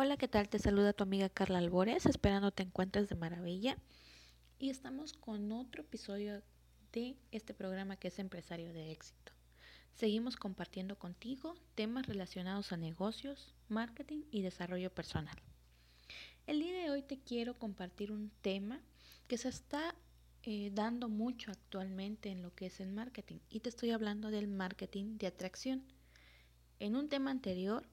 Hola, ¿qué tal? Te saluda tu amiga Carla Albores, esperando te encuentres de maravilla. Y estamos con otro episodio de este programa que es Empresario de Éxito. Seguimos compartiendo contigo temas relacionados a negocios, marketing y desarrollo personal. El día de hoy te quiero compartir un tema que se está eh, dando mucho actualmente en lo que es el marketing y te estoy hablando del marketing de atracción. En un tema anterior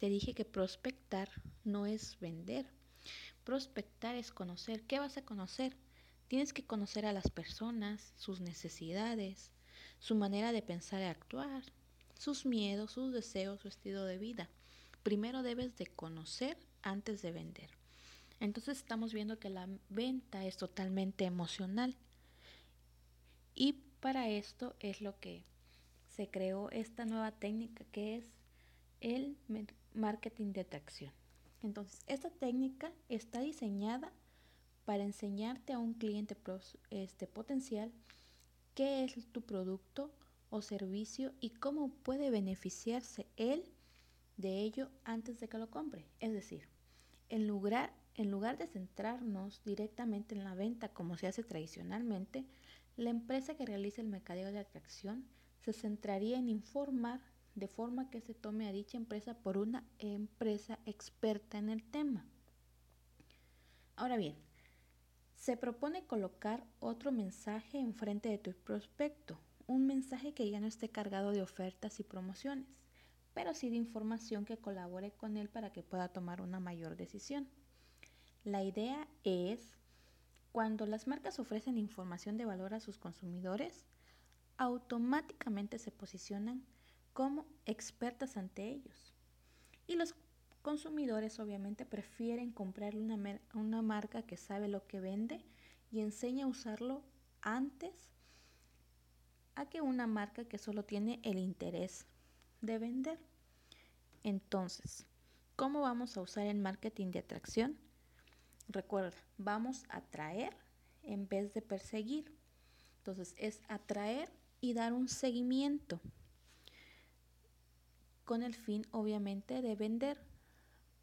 te dije que prospectar no es vender. Prospectar es conocer. ¿Qué vas a conocer? Tienes que conocer a las personas, sus necesidades, su manera de pensar y actuar, sus miedos, sus deseos, su estilo de vida. Primero debes de conocer antes de vender. Entonces estamos viendo que la venta es totalmente emocional. Y para esto es lo que se creó esta nueva técnica que es el marketing de atracción. Entonces, esta técnica está diseñada para enseñarte a un cliente este, potencial qué es tu producto o servicio y cómo puede beneficiarse él de ello antes de que lo compre. Es decir, en lugar, en lugar de centrarnos directamente en la venta como se hace tradicionalmente, la empresa que realiza el mercadeo de atracción se centraría en informar de forma que se tome a dicha empresa por una empresa experta en el tema. Ahora bien, se propone colocar otro mensaje enfrente de tu prospecto, un mensaje que ya no esté cargado de ofertas y promociones, pero sí de información que colabore con él para que pueda tomar una mayor decisión. La idea es, cuando las marcas ofrecen información de valor a sus consumidores, automáticamente se posicionan como expertas ante ellos. Y los consumidores obviamente prefieren comprar una, una marca que sabe lo que vende y enseña a usarlo antes a que una marca que solo tiene el interés de vender. Entonces, ¿cómo vamos a usar el marketing de atracción? Recuerda, vamos a atraer en vez de perseguir. Entonces, es atraer y dar un seguimiento con el fin obviamente de vender,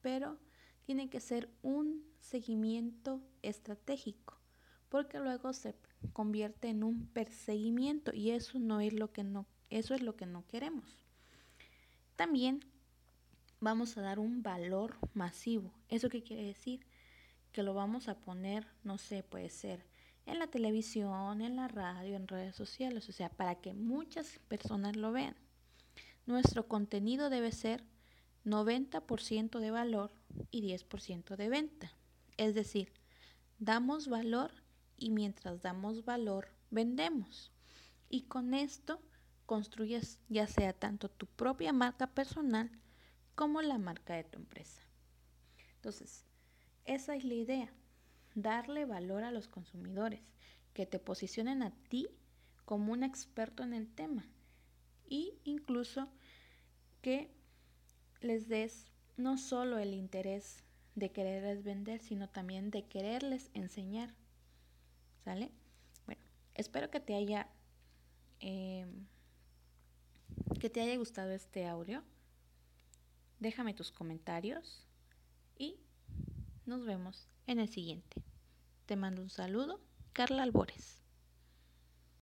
pero tiene que ser un seguimiento estratégico, porque luego se convierte en un perseguimiento y eso no es lo que no eso es lo que no queremos. También vamos a dar un valor masivo. ¿Eso qué quiere decir? Que lo vamos a poner, no sé, puede ser en la televisión, en la radio, en redes sociales, o sea, para que muchas personas lo vean. Nuestro contenido debe ser 90% de valor y 10% de venta. Es decir, damos valor y mientras damos valor, vendemos. Y con esto construyes ya sea tanto tu propia marca personal como la marca de tu empresa. Entonces, esa es la idea, darle valor a los consumidores, que te posicionen a ti como un experto en el tema y incluso que les des no solo el interés de quererles vender, sino también de quererles enseñar. ¿Sale? Bueno, espero que te haya em, que te haya gustado este audio. Déjame tus comentarios y nos vemos en el siguiente. Te mando un saludo, Carla Albores.